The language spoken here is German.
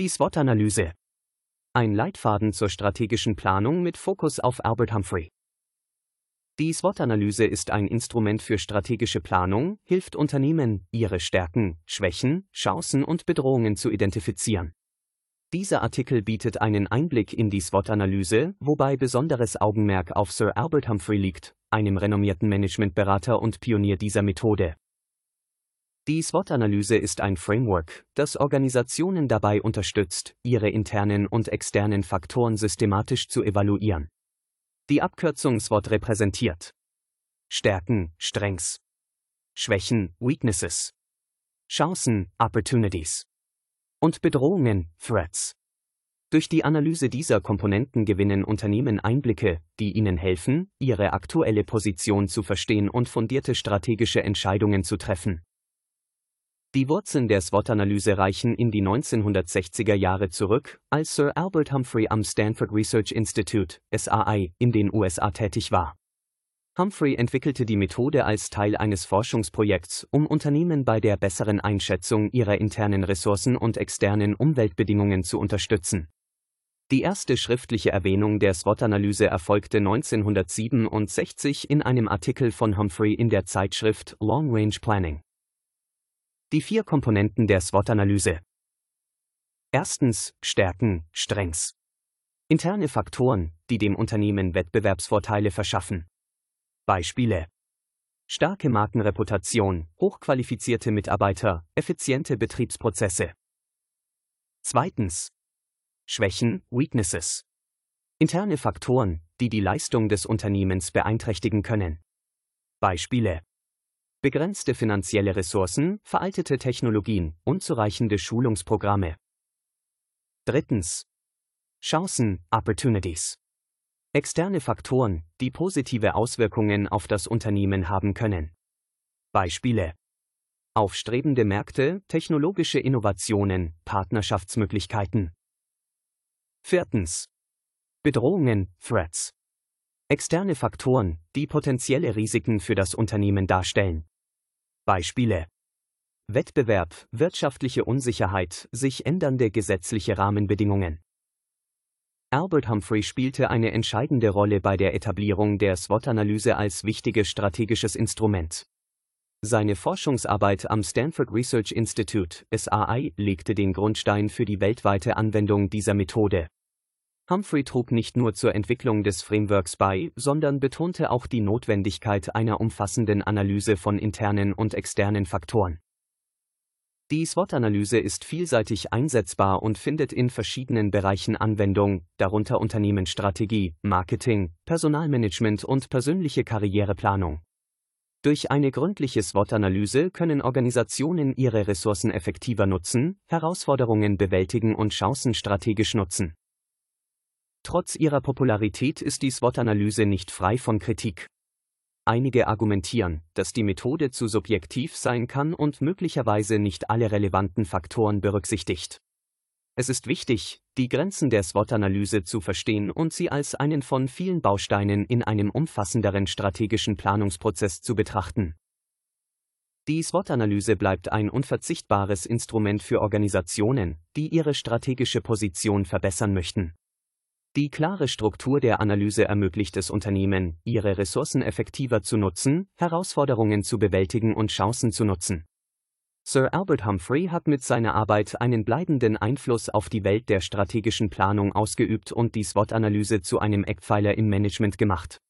Die SWOT-Analyse. Ein Leitfaden zur strategischen Planung mit Fokus auf Albert Humphrey. Die SWOT-Analyse ist ein Instrument für strategische Planung, hilft Unternehmen, ihre Stärken, Schwächen, Chancen und Bedrohungen zu identifizieren. Dieser Artikel bietet einen Einblick in die SWOT-Analyse, wobei besonderes Augenmerk auf Sir Albert Humphrey liegt, einem renommierten Managementberater und Pionier dieser Methode. Die SWOT-Analyse ist ein Framework, das Organisationen dabei unterstützt, ihre internen und externen Faktoren systematisch zu evaluieren. Die Abkürzung SWOT repräsentiert Stärken, Strengths, Schwächen, Weaknesses, Chancen, Opportunities und Bedrohungen, Threats. Durch die Analyse dieser Komponenten gewinnen Unternehmen Einblicke, die ihnen helfen, ihre aktuelle Position zu verstehen und fundierte strategische Entscheidungen zu treffen. Die Wurzeln der SWOT-Analyse reichen in die 1960er Jahre zurück, als Sir Albert Humphrey am Stanford Research Institute, SRI, in den USA tätig war. Humphrey entwickelte die Methode als Teil eines Forschungsprojekts, um Unternehmen bei der besseren Einschätzung ihrer internen Ressourcen und externen Umweltbedingungen zu unterstützen. Die erste schriftliche Erwähnung der SWOT-Analyse erfolgte 1967 in einem Artikel von Humphrey in der Zeitschrift Long Range Planning. Die vier Komponenten der SWOT-Analyse. Erstens Stärken, Strengths. Interne Faktoren, die dem Unternehmen Wettbewerbsvorteile verschaffen. Beispiele. Starke Markenreputation, hochqualifizierte Mitarbeiter, effiziente Betriebsprozesse. Zweitens. Schwächen, Weaknesses. Interne Faktoren, die die Leistung des Unternehmens beeinträchtigen können. Beispiele begrenzte finanzielle Ressourcen, veraltete Technologien, unzureichende Schulungsprogramme. Drittens. Chancen, Opportunities. Externe Faktoren, die positive Auswirkungen auf das Unternehmen haben können. Beispiele. Aufstrebende Märkte, technologische Innovationen, Partnerschaftsmöglichkeiten. Viertens. Bedrohungen, Threats. Externe Faktoren, die potenzielle Risiken für das Unternehmen darstellen. Beispiele Wettbewerb, wirtschaftliche Unsicherheit, sich ändernde gesetzliche Rahmenbedingungen. Albert Humphrey spielte eine entscheidende Rolle bei der Etablierung der SWOT-Analyse als wichtiges strategisches Instrument. Seine Forschungsarbeit am Stanford Research Institute, SRI, legte den Grundstein für die weltweite Anwendung dieser Methode. Humphrey trug nicht nur zur Entwicklung des Frameworks bei, sondern betonte auch die Notwendigkeit einer umfassenden Analyse von internen und externen Faktoren. Die SWOT-Analyse ist vielseitig einsetzbar und findet in verschiedenen Bereichen Anwendung, darunter Unternehmensstrategie, Marketing, Personalmanagement und persönliche Karriereplanung. Durch eine gründliche SWOT-Analyse können Organisationen ihre Ressourcen effektiver nutzen, Herausforderungen bewältigen und Chancen strategisch nutzen. Trotz ihrer Popularität ist die SWOT-Analyse nicht frei von Kritik. Einige argumentieren, dass die Methode zu subjektiv sein kann und möglicherweise nicht alle relevanten Faktoren berücksichtigt. Es ist wichtig, die Grenzen der SWOT-Analyse zu verstehen und sie als einen von vielen Bausteinen in einem umfassenderen strategischen Planungsprozess zu betrachten. Die SWOT-Analyse bleibt ein unverzichtbares Instrument für Organisationen, die ihre strategische Position verbessern möchten. Die klare Struktur der Analyse ermöglicht es Unternehmen, ihre Ressourcen effektiver zu nutzen, Herausforderungen zu bewältigen und Chancen zu nutzen. Sir Albert Humphrey hat mit seiner Arbeit einen bleibenden Einfluss auf die Welt der strategischen Planung ausgeübt und die SWOT-Analyse zu einem Eckpfeiler im Management gemacht.